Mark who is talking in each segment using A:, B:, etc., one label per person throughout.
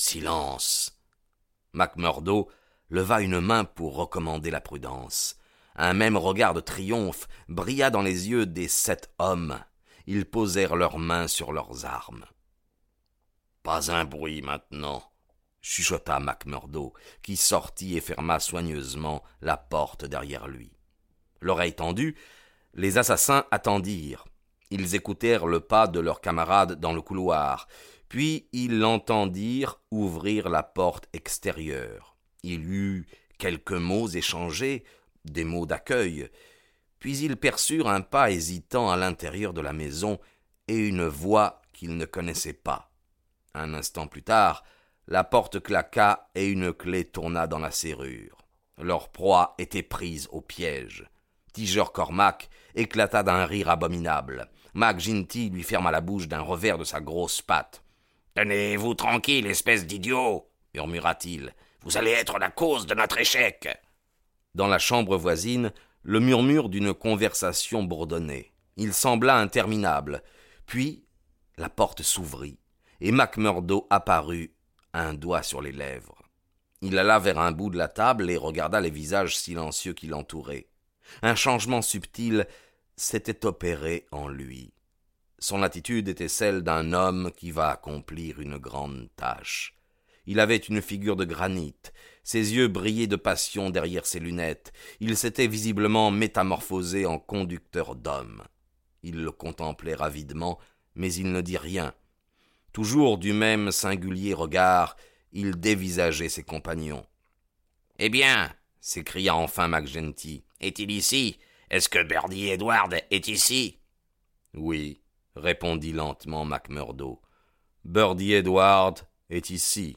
A: Silence. Macmurdo leva une main pour recommander la prudence. Un même regard de triomphe brilla dans les yeux des sept hommes. Ils posèrent leurs mains sur leurs armes. Pas un bruit maintenant, chuchota Macmurdo, qui sortit et ferma soigneusement la porte derrière lui. L'oreille tendue, les assassins attendirent. Ils écoutèrent le pas de leurs camarades dans le couloir, puis ils l'entendirent ouvrir la porte extérieure. Il eut quelques mots échangés, des mots d'accueil, puis ils perçurent un pas hésitant à l'intérieur de la maison et une voix qu'ils ne connaissaient pas. Un instant plus tard, la porte claqua et une clé tourna dans la serrure. Leur proie était prise au piège. Tiger Cormac éclata d'un rire abominable. Mac Ginty lui ferma la bouche d'un revers de sa grosse patte. Tenez-vous tranquille, espèce d'idiot, murmura-t-il. Vous allez être la cause de notre échec. Dans la chambre voisine, le murmure d'une conversation bourdonnait. Il sembla interminable. Puis la porte s'ouvrit, et Macmurdo apparut, un doigt sur les lèvres. Il alla vers un bout de la table et regarda les visages silencieux qui l'entouraient. Un changement subtil s'était opéré en lui. Son attitude était celle d'un homme qui va accomplir une grande tâche. Il avait une figure de granit, ses yeux brillaient de passion derrière ses lunettes, il s'était visiblement métamorphosé en conducteur d'homme. Il le contemplait ravidement, mais il ne dit rien. Toujours du même singulier regard, il dévisageait ses compagnons. Eh bien, s'écria enfin MacGenty, est-il ici? Est-ce que Birdie Edward est ici? Oui, répondit lentement Macmurdo. Birdie Edward est ici.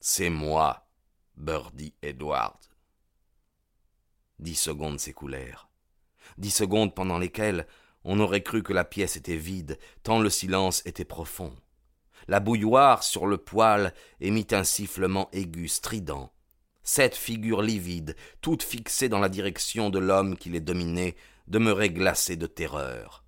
A: C'est moi, Birdie Edward. Dix secondes s'écoulèrent. Dix secondes pendant lesquelles on aurait cru que la pièce était vide, tant le silence était profond. La bouilloire sur le poêle émit un sifflement aigu, strident. Sept figures livides, toutes fixées dans la direction de l'homme qui les dominait, demeuraient glacées de terreur.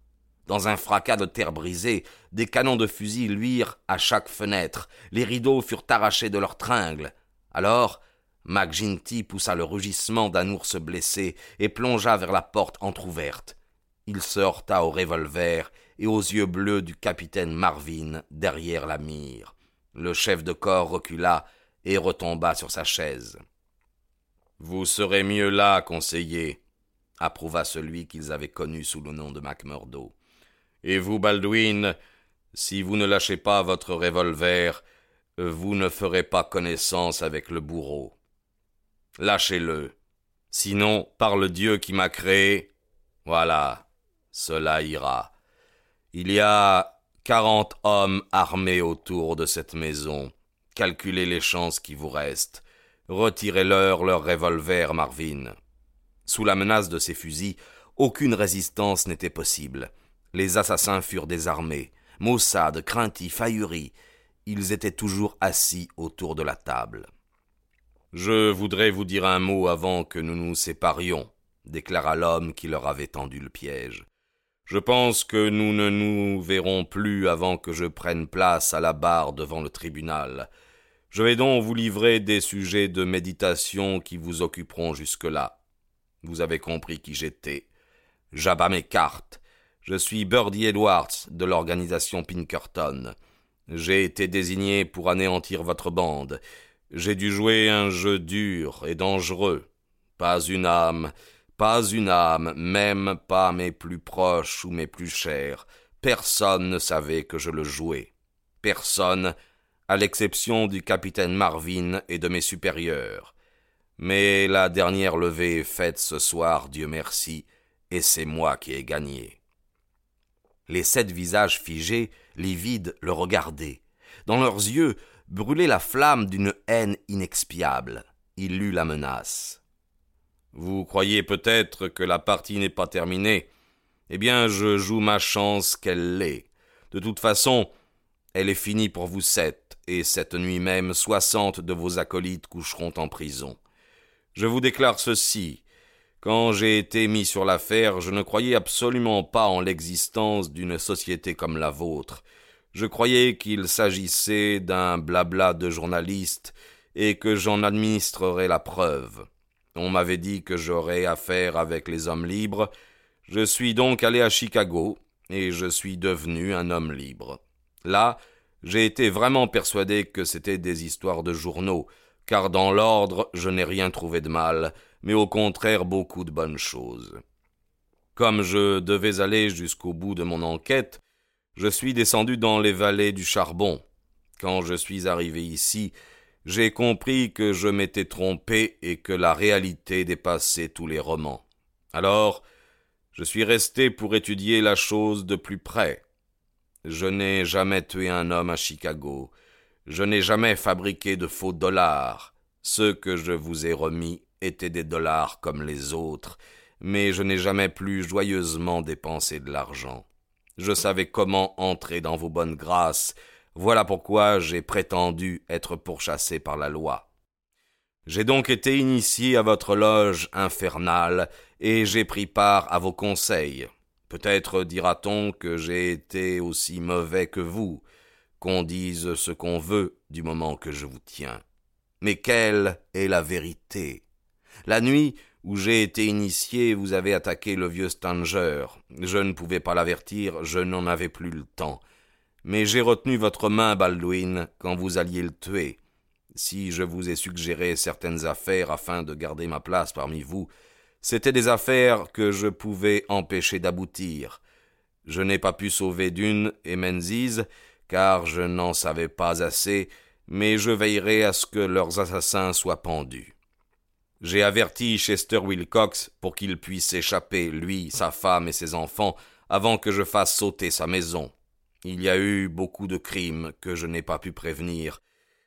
A: Dans un fracas de terre brisée, des canons de fusil luirent à chaque fenêtre, les rideaux furent arrachés de leurs tringles. Alors, McGinty poussa le rugissement d'un ours blessé et plongea vers la porte entr'ouverte. Il se heurta au revolver et aux yeux bleus du capitaine Marvin derrière la mire. Le chef de corps recula et retomba sur sa chaise. Vous serez mieux là, conseiller, approuva celui qu'ils avaient connu sous le nom de Macmurdo. Et vous, Baldwin, si vous ne lâchez pas votre revolver, vous ne ferez pas connaissance avec le bourreau. Lâchez-le. Sinon, par le Dieu qui m'a créé, voilà, cela ira. Il y a quarante hommes armés autour de cette maison. Calculez les chances qui vous restent. Retirez-leur leur revolver, Marvin. Sous la menace de ces fusils, aucune résistance n'était possible. Les assassins furent désarmés. Maussade, craintifs, ahuris, ils étaient toujours assis autour de la table. Je voudrais vous dire un mot avant que nous nous séparions, déclara l'homme qui leur avait tendu le piège. Je pense que nous ne nous verrons plus avant que je prenne place à la barre devant le tribunal. Je vais donc vous livrer des sujets de méditation qui vous occuperont jusque-là. Vous avez compris qui j'étais. J'abats mes cartes. Je suis Birdie Edwards de l'organisation Pinkerton. J'ai été désigné pour anéantir votre bande. J'ai dû jouer un jeu dur et dangereux. Pas une âme, pas une âme, même pas mes plus proches ou mes plus chers. Personne ne savait que je le jouais. Personne, à l'exception du capitaine Marvin et de mes supérieurs. Mais la dernière levée est faite ce soir, Dieu merci, et c'est moi qui ai gagné. Les sept visages figés, livides, le regardaient. Dans leurs yeux brûlait la flamme d'une haine inexpiable. Il lut la menace. Vous croyez peut-être que la partie n'est pas terminée. Eh bien, je joue ma chance qu'elle l'est. De toute façon, elle est finie pour vous sept, et cette nuit même soixante de vos acolytes coucheront en prison. Je vous déclare ceci. Quand j'ai été mis sur l'affaire, je ne croyais absolument pas en l'existence d'une société comme la vôtre. Je croyais qu'il s'agissait d'un blabla de journalistes et que j'en administrerais la preuve. On m'avait dit que j'aurais affaire avec les hommes libres. Je suis donc allé à Chicago et je suis devenu un homme libre. Là, j'ai été vraiment persuadé que c'était des histoires de journaux, car dans l'ordre je n'ai rien trouvé de mal, mais au contraire beaucoup de bonnes choses. Comme je devais aller jusqu'au bout de mon enquête, je suis descendu dans les vallées du charbon. Quand je suis arrivé ici, j'ai compris que je m'étais trompé et que la réalité dépassait tous les romans. Alors, je suis resté pour étudier la chose de plus près. Je n'ai jamais tué un homme à Chicago. Je n'ai jamais fabriqué de faux dollars. Ceux que je vous ai remis étaient des dollars comme les autres, mais je n'ai jamais plus joyeusement dépensé de l'argent. Je savais comment entrer dans vos bonnes grâces, voilà pourquoi j'ai prétendu être pourchassé par la loi. J'ai donc été initié à votre loge infernale, et j'ai pris part à vos conseils. Peut-être dira-t-on que j'ai été aussi mauvais que vous, qu'on dise ce qu'on veut du moment que je vous tiens. Mais quelle est la vérité? La nuit où j'ai été initié, vous avez attaqué le vieux Stanger. Je ne pouvais pas l'avertir, je n'en avais plus le temps. Mais j'ai retenu votre main, Baldwin, quand vous alliez le tuer. Si je vous ai suggéré certaines affaires afin de garder ma place parmi vous, C'étaient des affaires que je pouvais empêcher d'aboutir. Je n'ai pas pu sauver Dune et Menzies, car je n'en savais pas assez, mais je veillerai à ce que leurs assassins soient pendus. J'ai averti Chester Wilcox pour qu'il puisse échapper, lui, sa femme et ses enfants, avant que je fasse sauter sa maison. Il y a eu beaucoup de crimes que je n'ai pas pu prévenir,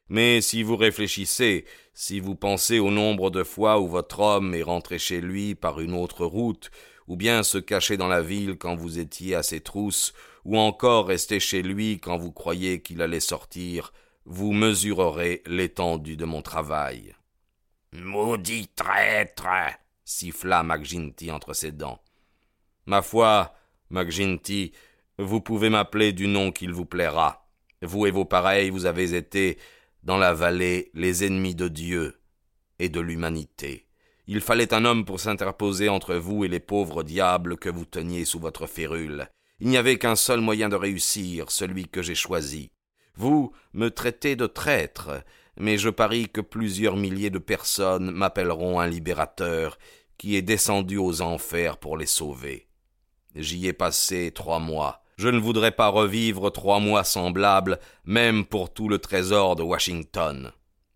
A: mais si vous réfléchissez, si vous pensez au nombre de fois où votre homme est rentré chez lui par une autre route, ou bien se cacher dans la ville quand vous étiez à ses trousses, ou encore rester chez lui quand vous croyez qu'il allait sortir, vous mesurerez l'étendue de mon travail. Maudit traître siffla McGinty entre ses dents. Ma foi, McGinty, vous pouvez m'appeler du nom qu'il vous plaira. Vous et vos pareils, vous avez été dans la vallée les ennemis de Dieu et de l'humanité. Il fallait un homme pour s'interposer entre vous et les pauvres diables que vous teniez sous votre férule. Il n'y avait qu'un seul moyen de réussir, celui que j'ai choisi. Vous me traitez de traître, mais je parie que plusieurs milliers de personnes m'appelleront un libérateur qui est descendu aux enfers pour les sauver. J'y ai passé trois mois, je ne voudrais pas revivre trois mois semblables, même pour tout le trésor de Washington.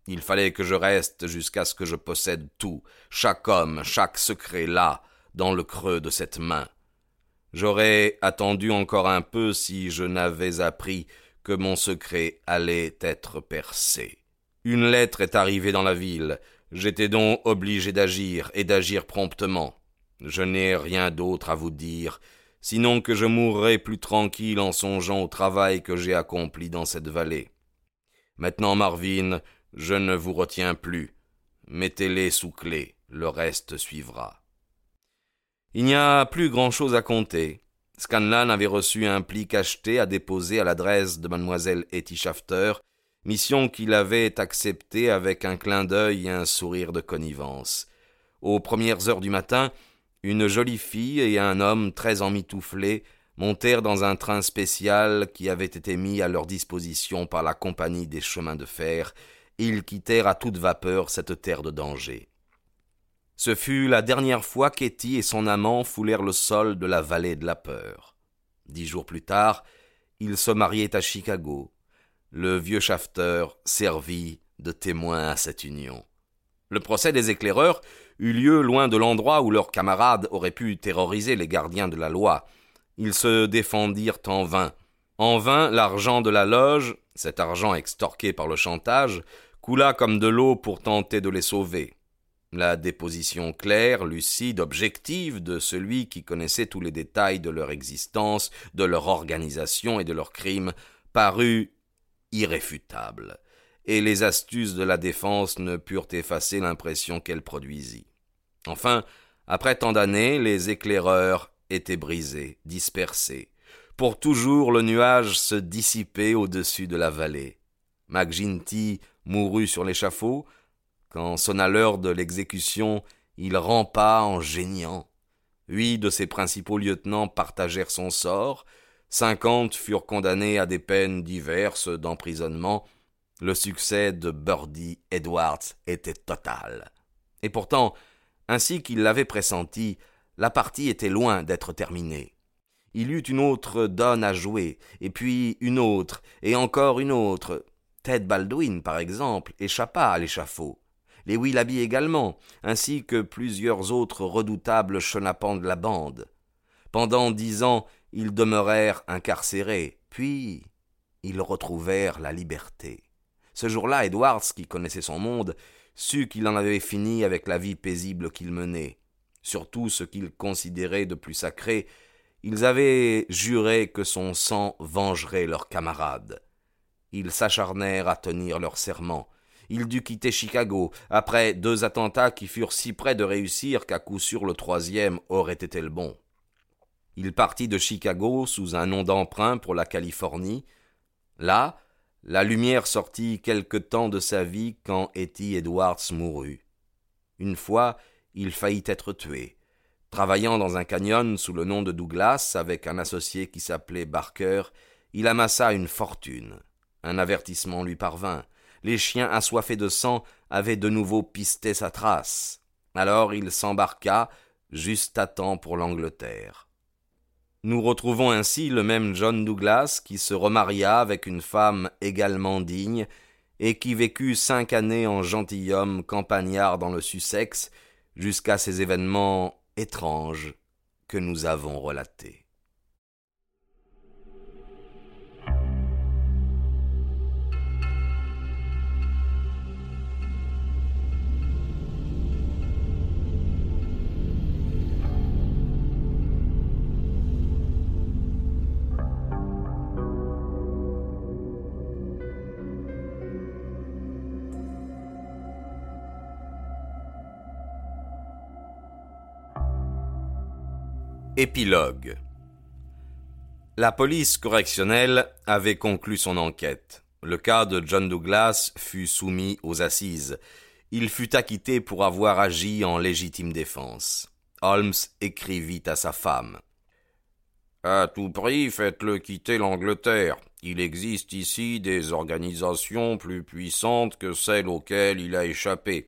A: Il fallait que je reste jusqu'à ce que je possède tout, chaque homme, chaque secret là, dans le creux de cette main. J'aurais attendu encore un peu si je n'avais appris que mon secret allait être percé. Une lettre est arrivée dans la ville. J'étais donc obligé d'agir, et d'agir promptement. Je n'ai rien d'autre à vous dire, sinon que je mourrai plus tranquille en songeant au travail que j'ai accompli dans cette vallée. Maintenant, Marvin, je ne vous retiens plus. Mettez-les sous clé, le reste suivra. Il n'y a plus grand-chose à compter. Scanlan avait reçu un pli cacheté à déposer à l'adresse de mademoiselle Etty Shafter, mission qu'il avait acceptée avec un clin d'œil et un sourire de connivence. Aux premières heures du matin, une jolie fille et un homme très emmitouflé montèrent dans un train spécial qui avait été mis à leur disposition par la compagnie des chemins de fer, et ils quittèrent à toute vapeur cette terre de danger. Ce fut la dernière fois qu'Etty et son amant foulèrent le sol de la vallée de la peur. Dix jours plus tard, ils se mariaient à Chicago. Le vieux Shafter servit de témoin à cette union. Le procès des éclaireurs eut lieu loin de l'endroit où leurs camarades auraient pu terroriser les gardiens de la loi. Ils se défendirent en vain. En vain, l'argent de la loge, cet argent extorqué par le chantage, coula comme de l'eau pour tenter de les sauver. La déposition claire, lucide, objective de celui qui connaissait tous les détails de leur existence, de leur organisation et de leurs crimes parut irréfutable, et les astuces de la défense ne purent effacer l'impression qu'elle produisit. Enfin, après tant d'années, les éclaireurs étaient brisés, dispersés. Pour toujours le nuage se dissipait au-dessus de la vallée. McGinty mourut sur l'échafaud. Quand sonna l'heure de l'exécution, il rampa en geignant. Huit de ses principaux lieutenants partagèrent son sort. Cinquante furent condamnés à des peines diverses d'emprisonnement. Le succès de Birdie Edwards était total. Et pourtant, ainsi qu'il l'avait pressenti, la partie était loin d'être terminée. Il eut une autre donne à jouer, et puis une autre, et encore une autre. Ted Baldwin, par exemple, échappa à l'échafaud. Les Willoughby également, ainsi que plusieurs autres redoutables chenapans de la bande. Pendant dix ans, ils demeurèrent incarcérés, puis ils retrouvèrent la liberté. Ce jour-là, Edwards, qui connaissait son monde, sut qu'il en avait fini avec la vie paisible qu'il menait. Surtout ce qu'il considérait de plus sacré, ils avaient juré que son sang vengerait leurs camarades. Ils s'acharnèrent à tenir leur serment. Il dut quitter Chicago, après deux attentats qui furent si près de réussir qu'à coup sûr le troisième aurait été le bon. Il partit de Chicago sous un nom d'emprunt pour la Californie. Là, la lumière sortit quelque temps de sa vie quand Etty Edwards mourut. Une fois, il faillit être tué. Travaillant dans un canyon sous le nom de Douglas avec un associé qui s'appelait Barker, il amassa une fortune. Un avertissement lui parvint. Les chiens assoiffés de sang avaient de nouveau pisté sa trace. Alors il s'embarqua, juste à temps pour l'Angleterre. Nous retrouvons ainsi le même John Douglas qui se remaria avec une femme également digne et qui vécut cinq années en gentilhomme campagnard dans le Sussex jusqu'à ces événements étranges que nous avons relatés. Épilogue La police correctionnelle avait conclu son enquête. Le cas de John Douglas fut soumis aux assises. Il fut acquitté pour avoir agi en légitime défense. Holmes écrivit à sa femme. À tout prix, faites-le quitter l'Angleterre. Il existe ici des organisations plus puissantes que celles auxquelles il a échappé.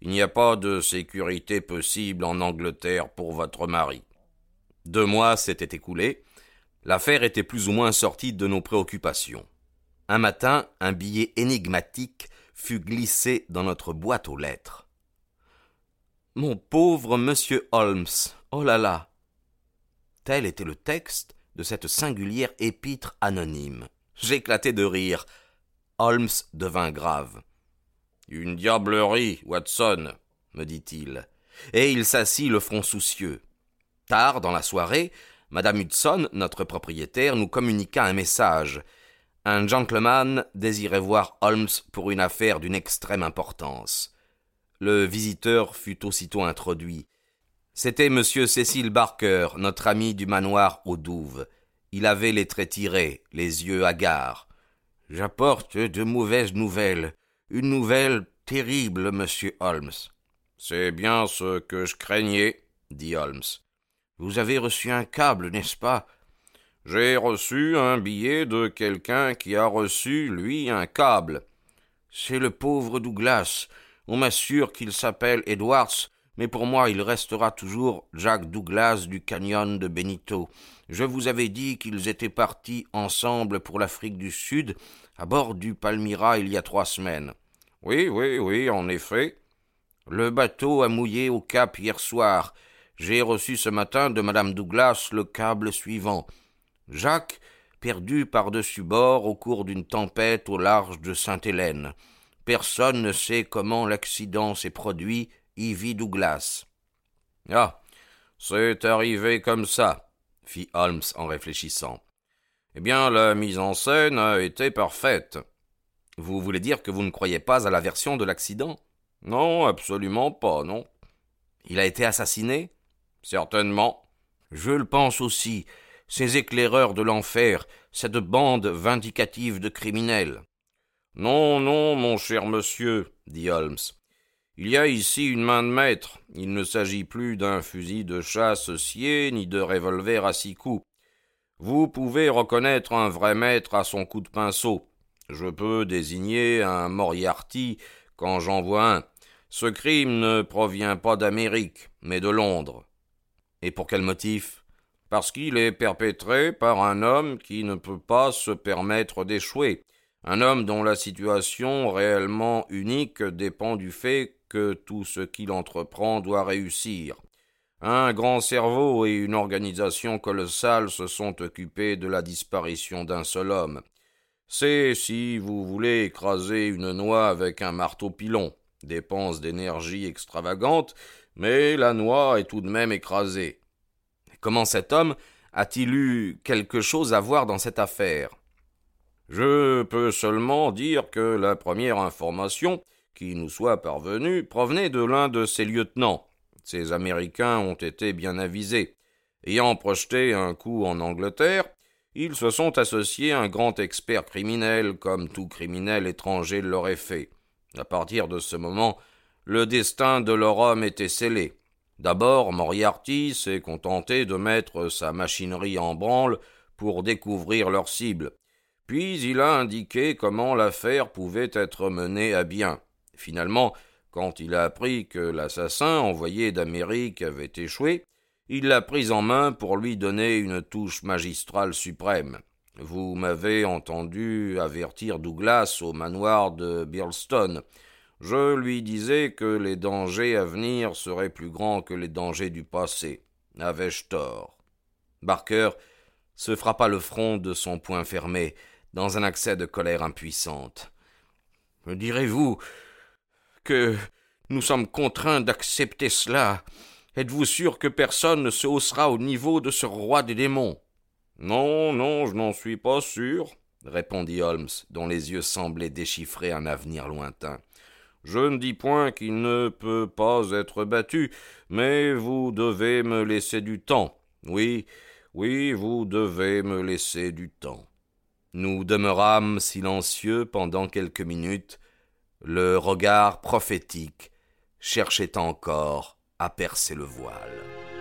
A: Il n'y a pas de sécurité possible en Angleterre pour votre mari. Deux mois s'étaient écoulés. L'affaire était plus ou moins sortie de nos préoccupations. Un matin, un billet énigmatique fut glissé dans notre boîte aux lettres. Mon pauvre monsieur Holmes, oh là là. Tel était le texte de cette singulière épître anonyme. J'éclatai de rire. Holmes devint grave. Une diablerie, Watson, me dit-il, et il s'assit le front soucieux. Tard dans la soirée, Madame Hudson, notre propriétaire, nous communiqua un message. Un gentleman désirait voir Holmes pour une affaire d'une extrême importance. Le visiteur fut aussitôt introduit. C'était M. Cécile Barker, notre ami du manoir aux Douves. Il avait les traits tirés, les yeux hagards. J'apporte de mauvaises nouvelles. Une nouvelle terrible, monsieur Holmes. C'est bien ce que je craignais, dit Holmes. Vous avez reçu un câble, n'est-ce pas? J'ai reçu un billet de quelqu'un qui a reçu, lui, un câble. C'est le pauvre Douglas. On m'assure qu'il s'appelle Edwards, mais pour moi il restera toujours Jack Douglas du canyon de Benito. Je vous avais dit qu'ils étaient partis ensemble pour l'Afrique du Sud, à bord du Palmyra il y a trois semaines. Oui, oui, oui, en effet. Le bateau a mouillé au cap hier soir. J'ai reçu ce matin de madame Douglas le câble suivant. Jacques, perdu par-dessus bord au cours d'une tempête au large de Sainte-Hélène. Personne ne sait comment l'accident s'est produit, Ivy Douglas. Ah. C'est arrivé comme ça, fit Holmes en réfléchissant. Eh bien, la mise en scène a été parfaite. Vous voulez dire que vous ne croyez pas à la version de l'accident? Non, absolument pas, non. Il a été assassiné? Certainement. Je le pense aussi. Ces éclaireurs de l'enfer, cette bande vindicative de criminels. Non, non, mon cher monsieur, dit Holmes. Il y a ici une main de maître. Il ne s'agit plus d'un fusil de chasse scié ni de revolver à six coups. Vous pouvez reconnaître un vrai maître à son coup de pinceau. Je peux désigner un Moriarty quand j'en vois un. Ce crime ne provient pas d'Amérique, mais de Londres. Et pour quel motif? Parce qu'il est perpétré par un homme qui ne peut pas se permettre d'échouer, un homme dont la situation réellement unique dépend du fait que tout ce qu'il entreprend doit réussir. Un grand cerveau et une organisation colossale se sont occupés de la disparition d'un seul homme. C'est, si vous voulez, écraser une noix avec un marteau pilon. Dépense d'énergie extravagante, mais la noix est tout de même écrasée. Comment cet homme a-t-il eu quelque chose à voir dans cette affaire? Je peux seulement dire que la première information qui nous soit parvenu provenait de l'un de ses lieutenants. Ces Américains ont été bien avisés. Ayant projeté un coup en Angleterre, ils se sont associés à un grand expert criminel, comme tout criminel étranger l'aurait fait. À partir de ce moment, le destin de leur homme était scellé. D'abord, Moriarty s'est contenté de mettre sa machinerie en branle pour découvrir leur cible. Puis il a indiqué comment l'affaire pouvait être menée à bien. Finalement, quand il a appris que l'assassin envoyé d'Amérique avait échoué, il l'a pris en main pour lui donner une touche magistrale suprême. Vous m'avez entendu avertir Douglas au manoir de Birlstone. Je lui disais que les dangers à venir seraient plus grands que les dangers du passé. Avais-je tort? Barker se frappa le front de son poing fermé, dans un accès de colère impuissante. Me direz-vous que nous sommes contraints d'accepter cela? Êtes-vous sûr que personne ne se haussera au niveau de ce roi des démons? Non, non, je n'en suis pas sûr, répondit Holmes, dont les yeux semblaient déchiffrer un avenir lointain. Je ne dis point qu'il ne peut pas être battu, mais vous devez me laisser du temps. Oui, oui, vous devez me laisser du temps. Nous demeurâmes silencieux pendant quelques minutes, le regard prophétique cherchait encore à percer le voile.